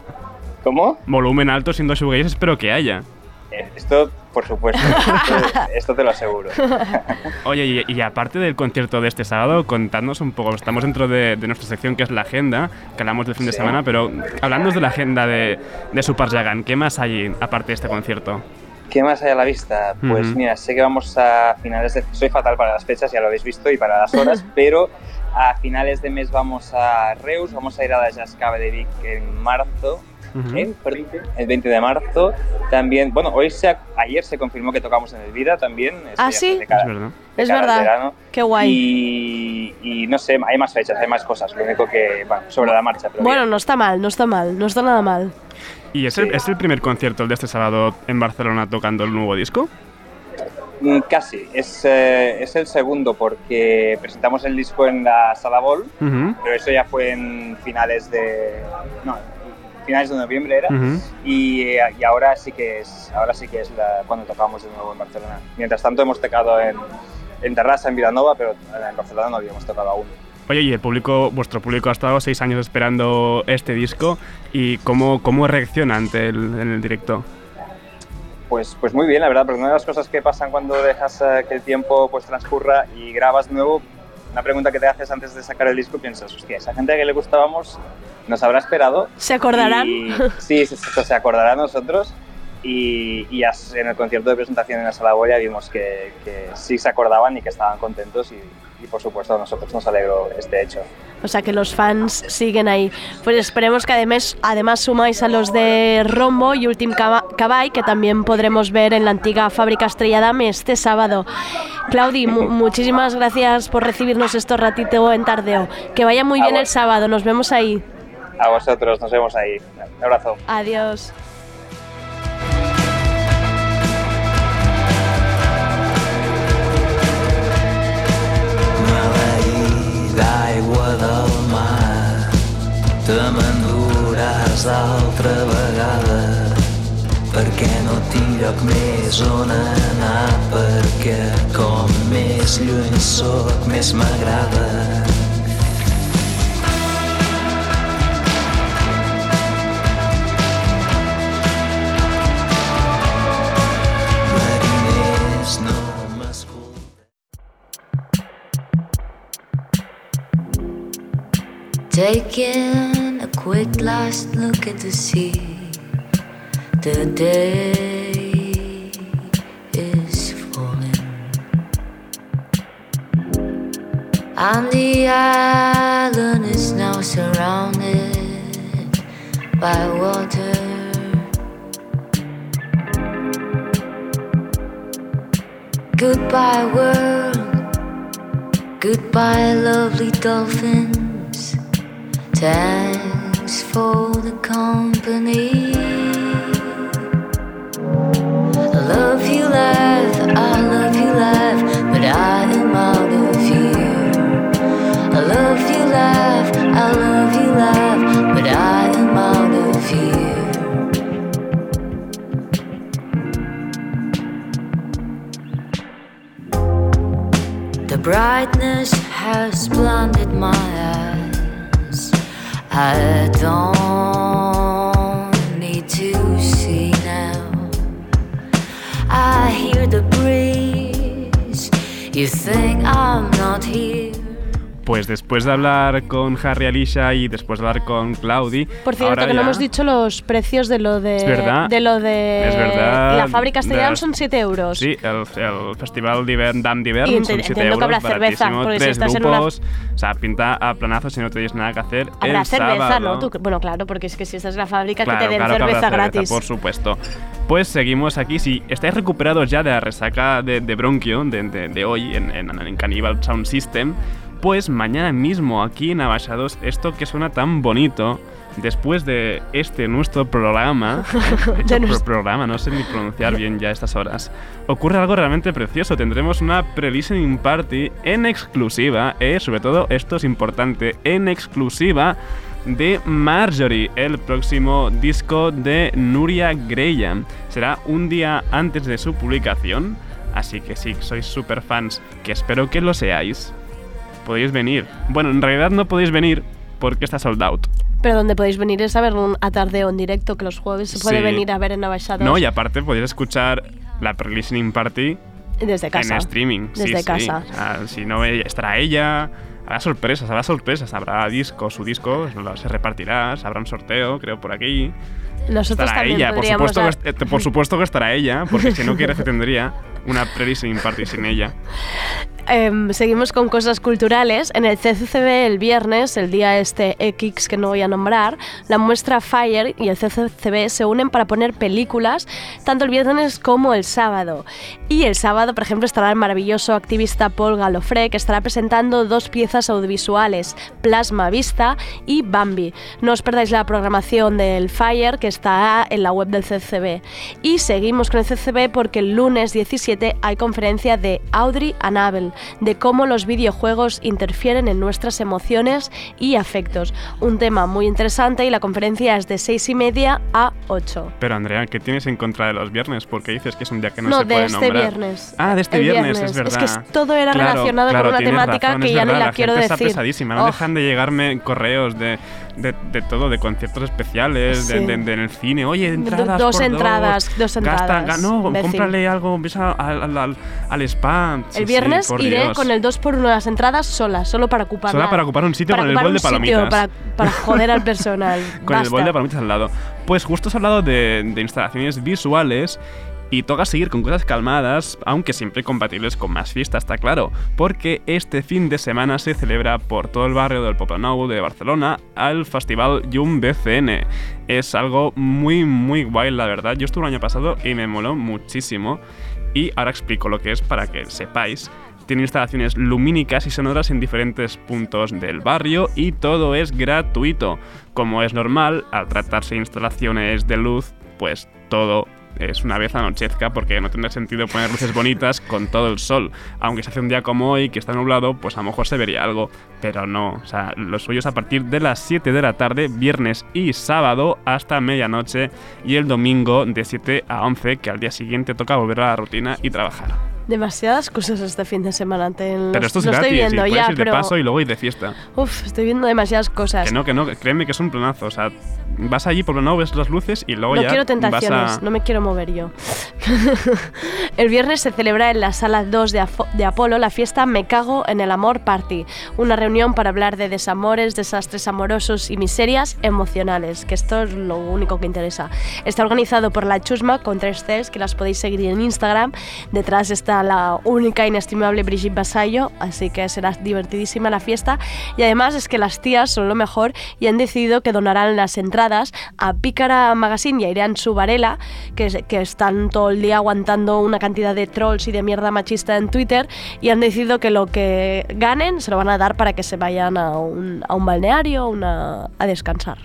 ¿Cómo? Volumen alto siendo shoegaze espero que haya. Eh, Esto, por supuesto, esto, esto te lo aseguro. Oye, y, y aparte del concierto de este sábado, contadnos un poco, estamos dentro de, de nuestra sección que es la agenda, que hablamos del fin de Sí. semana, pero hablando de la agenda de, de Superjagan, ¿qué más hay aparte de este concierto? ¿Qué más hay a la vista? Pues mira, sé que vamos a finales de... Soy fatal para las fechas, ya lo habéis visto, y para las horas, pero a finales de mes vamos a Reus, vamos a ir a la Jazz Cave de Vic en marzo, El 20 de marzo. También, bueno, hoy se, ayer se confirmó que tocamos en el Vida también. ¿Ah, sí? de Es verdad. de Es verdad. verano. Qué guay. Y, y no sé, hay más fechas, hay más cosas. Lo único que, bueno, sobre la marcha. Pero Bueno, bien. no está mal, no está mal, no está nada mal. ¿Y es, el, es el primer concierto el de este sábado en Barcelona tocando el nuevo disco? Mm, Casi, es, eh, es el segundo porque presentamos el disco en la Sala Bol, pero eso ya fue en finales de... No, finales de noviembre era. ujú. Y, eh, y ahora sí que es, ahora sí que es la- cuando tocamos de nuevo en Barcelona. Mientras tanto hemos tocado en, en Terrassa, en Vilanova, pero en Barcelona no habíamos tocado aún. Oye, y el público, vuestro público ha estado seis años esperando este disco y cómo, cómo reacciona ante el, en el directo. Pues, pues muy bien, la verdad, porque una de las cosas que pasan cuando dejas eh, que el tiempo pues transcurra y grabas nuevo, una pregunta que te haces antes de sacar el disco, piensas, hostia, esa gente a que le gustábamos nos habrá esperado. ¿Se acordarán? Y- sí, se, se- se acordará a nosotros. Y, y en el concierto de presentación en la Sala Boya vimos que, que sí se acordaban y que estaban contentos y, y, por supuesto a nosotros nos alegró este hecho. O sea que los fans siguen ahí. Pues esperemos que además, además sumáis a los de Rombo y Ultim Caba- Caball, que también podremos ver en la antigua fábrica Estrella Dame este sábado. Claudi, mu- muchísimas gracias por recibirnos estos ratito en Tardeo. Que vaya muy A bien el sábado, nos vemos ahí. A vosotros, nos vemos ahí. Un abrazo. Adiós. Maleït aigua del mar. Te m'enduràs altra vegada perquè no tinc lloc més on anar perquè com més lluny sóc més m'agrada Taking a quick last look at the sea. The day is falling. And the island is now surrounded by water. Goodbye, world. Goodbye, lovely dolphins. Thanks for the company. I love you, life. I love you, life. But I am out of here. I love you, life. I love you, life. But I am out of here. The brightness has blinded my eyes. I don't need to see now. I hear the breeze. You think I'm not here. Pues después de hablar con Harry Alicia y después de hablar con Claudi. Por cierto, ahora que no hemos dicho los precios de lo de. Es verdad. De lo de. Es verdad. La fábrica Castellán De- son 7 euros. Sí, el, el Festival d'Hivern d'Am d'Hivern son 7 entiendo euros, que habrá cerveza, porque si tres estás en una- grupos, o sea, pinta a planazo si no tenéis nada que hacer Habrá el cerveza, sábado. ¿no? Tú- bueno, claro, porque es que si estás en la fábrica, Claro, que te den claro cerveza gratis. por supuesto. Pues seguimos aquí. Si estáis recuperados ya de la resaca de, de Bronquio de, de- de hoy en, en, en Cannibal Sound System, pues mañana mismo aquí en Abaixados, esto que suena tan bonito, después de este nuestro programa, pro- nuestro- programa, no sé ni pronunciar bien ya a estas horas, ocurre algo realmente precioso. Tendremos una pre-listening party en exclusiva, eh, sobre todo esto es importante, en exclusiva de Marjorie, el próximo disco de Nuria Graham. Será un día antes de su publicación, así que si sois super fans, que espero que lo seáis, podéis venir. Bueno, en realidad no podéis venir porque está sold out. Pero donde podéis venir es a ver un atardeo en directo, que los jueves se puede Sí. venir a ver en Abaixados No, y aparte podéis escuchar la pre-listening party desde casa. en streaming. Desde sí. casa. O sea, si no, ella- estará ella. Habrá sorpresas, habrá sorpresas. Habrá disco, su disco se repartirá. Habrá un sorteo, creo, por aquí. Nosotros estará también ella, por supuesto, dar- que, eh, por supuesto que estará ella, porque si no quiere se tendría una pre-listening party sin ella. Em, seguimos con cosas culturales. En el CCCB el viernes, el día este X que no voy a nombrar, la muestra Fire y el CCCB se unen para poner películas tanto el viernes como el sábado. Y el sábado, por ejemplo, estará el maravilloso activista Paul Galofré que estará presentando dos piezas audiovisuales, Plasma Vista y Bambi. No os perdáis la programación del Fire que está en la web del CCB. Y seguimos con el CCB porque el lunes 17 hay conferencia de Audrey Anabel de cómo los videojuegos interfieren en nuestras emociones y afectos. Un tema muy interesante y la conferencia es de 6 y media a 8. Pero Andrea, ¿qué tienes en contra de los viernes? Porque dices que es un día que no, No, se de puede este nombrar. viernes. Ah, de este viernes, viernes. es verdad. Es que todo era Claro, relacionado con claro, una tienes temática razón, que ya ni verdad, la la quiero gente decir. Está pesadísima, no Oh. dejan de llegarme correos de, de, de todo, de conciertos especiales, Sí. de- de en el cine. Oye, entradas dos por entradas, dos Gasta, entradas, ga- no, imbécil. cómprale algo, ves al, al, al, al spa. Sí, El sí, viernes por iré Dios. con el 2 por 1 de las entradas sola, solo para ocupar Solo la- para ocupar un sitio con el bol de un sitio, palomitas. Para, para joder al personal. Con el Basta. bol de palomitas al lado. Pues justo has hablado de, de instalaciones visuales y toca seguir con cosas calmadas, aunque siempre compatibles con más fiesta, está claro. Porque este fin de semana se celebra por todo el barrio del Poblenou de Barcelona al Festival Yum BCN. Es algo muy, muy guay, la verdad. Yo estuve el año pasado y me moló muchísimo. Y ahora explico lo que es para que sepáis. Tiene instalaciones lumínicas y sonoras en diferentes puntos del barrio y todo es gratuito. Como es normal, al tratarse de instalaciones de luz, pues todo es una vez anochezca porque no tendrá sentido poner luces bonitas con todo el sol. Aunque se hace un día como hoy que está nublado, pues a lo mejor se vería algo, pero no. O sea, lo suyo es a partir de las 7 de la tarde, viernes y sábado hasta medianoche y el domingo de 7 a 11, que al día siguiente toca volver a la rutina y trabajar. Demasiadas cosas este fin de semana. Te, Pero esto es lo gratis estoy viendo y ya, ir de pero. paso y luego ir de fiesta. Uf, estoy viendo demasiadas cosas. Que no, que no, créeme que es un planazo. O sea, vas allí por plano, ves las luces y luego no ya quiero vas tentaciones, a... no me quiero mover yo. el viernes se celebra en la sala 2 de, Apolo la fiesta Me Cago en el Amor Party, una reunión para hablar de desamores, desastres amorosos y miserias emocionales, que esto es lo único que interesa. Está organizado por la Chusma con tres Cs, que las podéis seguir en Instagram. Detrás está la única inestimable Brigitte Basallo, así que será divertidísima la fiesta. Y además es que las tías son lo mejor y han decidido que donarán las entradas a Pícara Magazine y a Irán Subarela, que, que están todo el día aguantando una cantidad de trolls y de mierda machista en Twitter, y han decidido que lo que ganen se lo van a dar para que se vayan a un, a un balneario una, a descansar.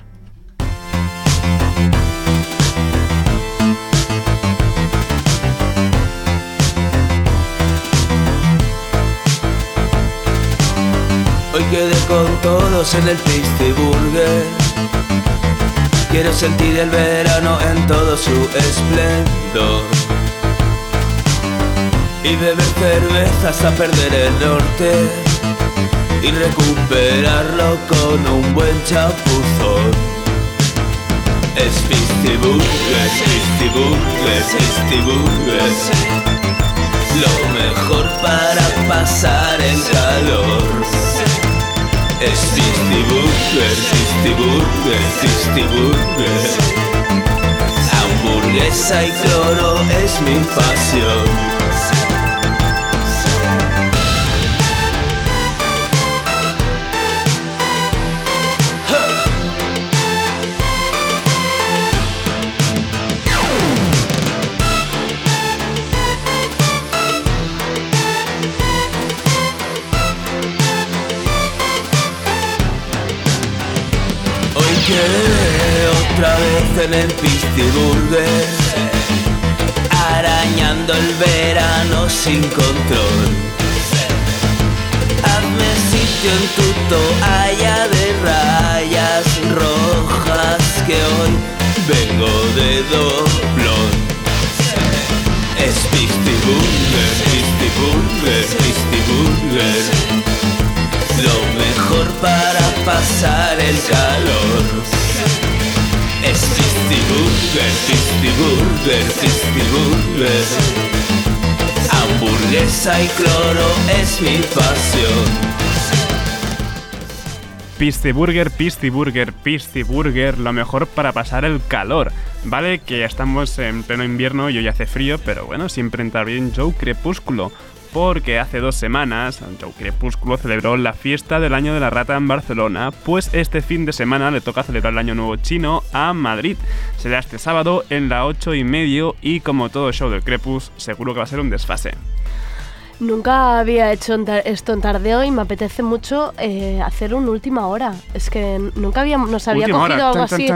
Hoy quedé con todos en el Tasty Burger. Quiero sentir el verano en todo su esplendor. Y beber cerveza hasta perder el norte. Y recuperarlo con un buen chapuzón. Es Tasty Burger, Tasty Burger. Lo mejor para pasar el calor. Es Tasty Burger, Tasty Burger, Tasty Burger. Hamburguesa y cloro es mi pasión. Quedé otra vez en el Tasty Burger Arañando el verano sin control. Hazme sitio en tu toalla de rayas rojas Que hoy vengo de doblón. Es Burger, Tasty Burger lo mejor para pasar el calor Es Tasty Burger, Tasty Burger, Hamburguesa y cloro es mi pasión Pisty Burger, Pisty Burger, lo mejor para pasar el calor. Vale, que estamos en pleno invierno y hoy hace frío, pero bueno, siempre entra bien Joe Crepúsculo. Porque hace dos semanas Joe Crepúsculo celebró la fiesta del año de la rata en Barcelona, pues este fin de semana le toca celebrar el año nuevo chino a Madrid. Será este sábado en la 8 y medio y como todo show del Crepus, seguro que va a ser un desfase. Nunca había hecho esto en tardeo y me apetece mucho eh, hacer un última hora. Es que nunca había, nos había última cogido hora. algo así.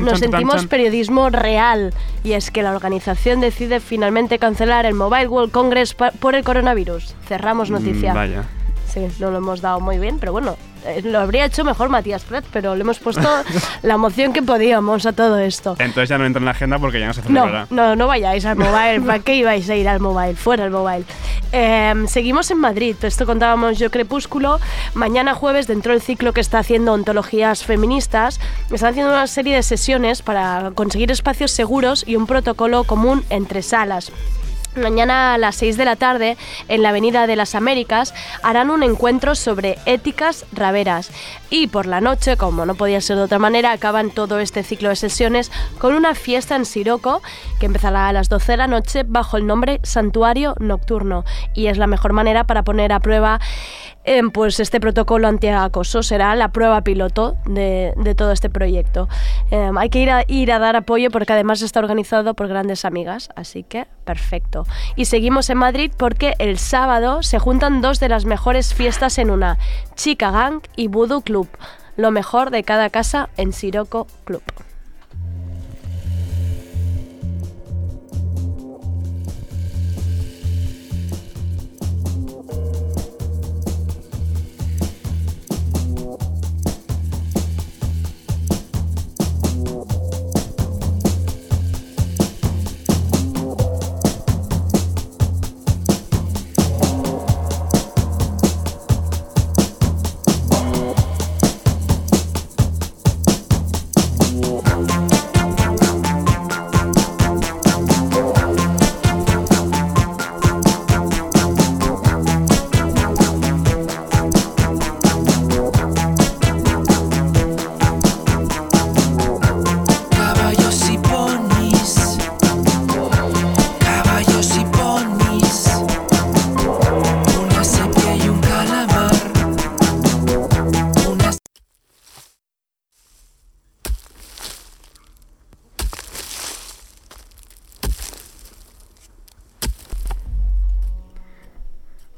Nos sentimos periodismo real y es que la organización decide finalmente cancelar el Mobile World Congress por el coronavirus. Cerramos noticia. Mm, vaya. Sí, no lo hemos dado muy bien, pero bueno, eh, lo habría hecho mejor Matías Prat, pero le hemos puesto la emoción que podíamos a todo esto. Entonces ya no entra en la agenda porque ya no se celebrará. No, no, no vayáis al mobile. ¿Para qué ibais a ir al mobile? Fuera el mobile. Eh, seguimos en Madrid. Esto contábamos yo, Crepúsculo. Mañana jueves, dentro del ciclo que está haciendo Ontologías Feministas, están haciendo una serie de sesiones para conseguir espacios seguros y un protocolo común entre salas. Mañana a las 6 de la tarde, en la Avenida de las Américas, harán un encuentro sobre éticas raveras. Y por la noche, como no podía ser de otra manera, acaban todo este ciclo de sesiones con una fiesta en Siroco que empezará a las 12 de la noche bajo el nombre Santuario Nocturno. Y es la mejor manera para poner a prueba pues este protocolo antiacoso. Será la prueba piloto de, todo este proyecto. Eh, hay que ir a, ir a dar apoyo porque además está organizado por grandes amigas, así que perfecto. Y seguimos en Madrid porque el sábado se juntan dos de las mejores fiestas en una, Chica Gang y Voodoo Club. Lo mejor de cada casa en Siroco Club.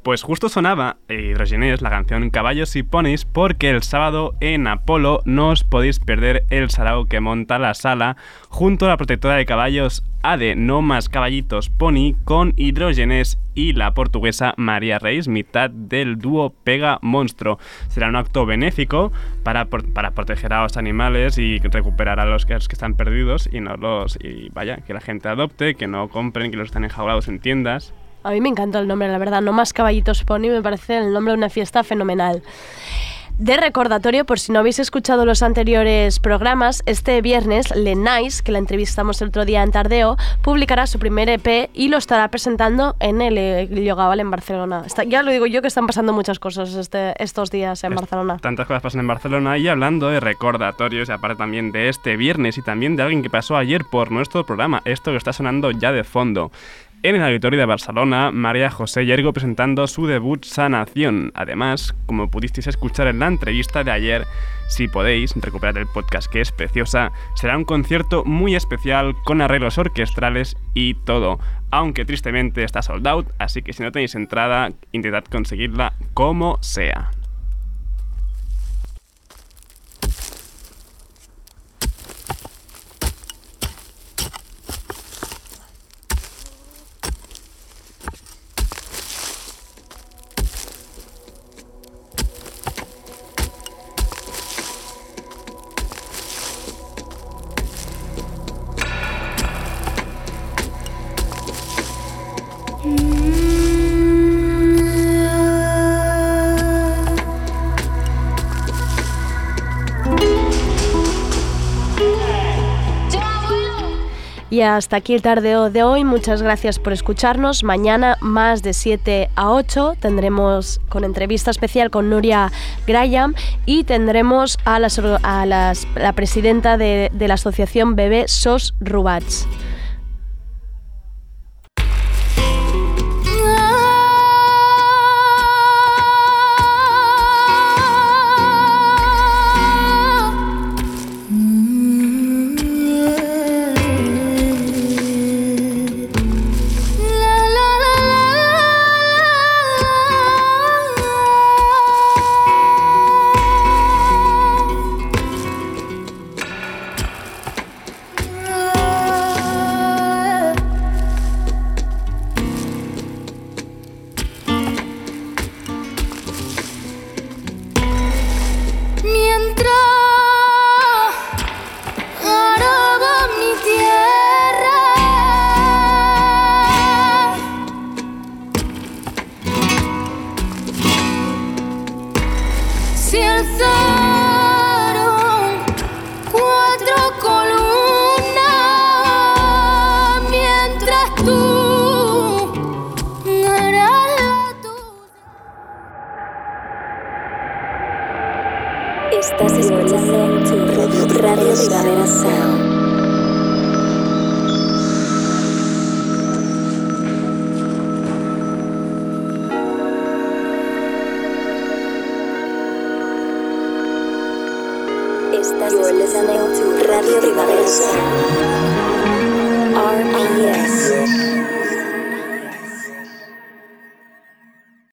Pues justo sonaba Hidrogenés la canción Caballos y Ponis porque el sábado en Apolo no os podéis perder el sarao que monta la sala junto a la protectora de caballos ADE No Más Caballitos Pony con Hidrogenés y la portuguesa María Reis, mitad del dúo Pega Monstruo. Será un acto benéfico para, para proteger a los animales y recuperar a los que, los que están perdidos y no los y vaya, que la gente adopte, que no compren, que los están enjaulados en tiendas. A mí me encanta el nombre, la verdad. No más caballitos pony me parece el nombre de una fiesta fenomenal. De recordatorio, por si no habéis escuchado los anteriores programas, este viernes Lenais, que la entrevistamos el otro día en Tardeo, publicará su primer EP y lo estará presentando en el eh, Yogaval en Barcelona. Está- ya lo digo yo que están pasando muchas cosas este- estos días en Barcelona. Tantas cosas pasan en Barcelona y hablando de recordatorios, aparte también de este viernes y también de alguien que pasó ayer por nuestro programa, esto que está sonando ya de fondo. En el auditorio de Barcelona, María José Yergo presentando su debut Sanación. Además, como pudisteis escuchar en la entrevista de ayer, si podéis recuperar el podcast que es preciosa, será un concierto muy especial con arreglos orquestrales y todo. Aunque tristemente está sold out, así que si no tenéis entrada, intentad conseguirla como sea. Y hasta aquí el tardeo de hoy. Muchas gracias por escucharnos. Mañana más de 7 a 8 tendremos con entrevista especial con Nuria Graham y tendremos a, la presidenta de, de la asociación Bebé SOS Rubats.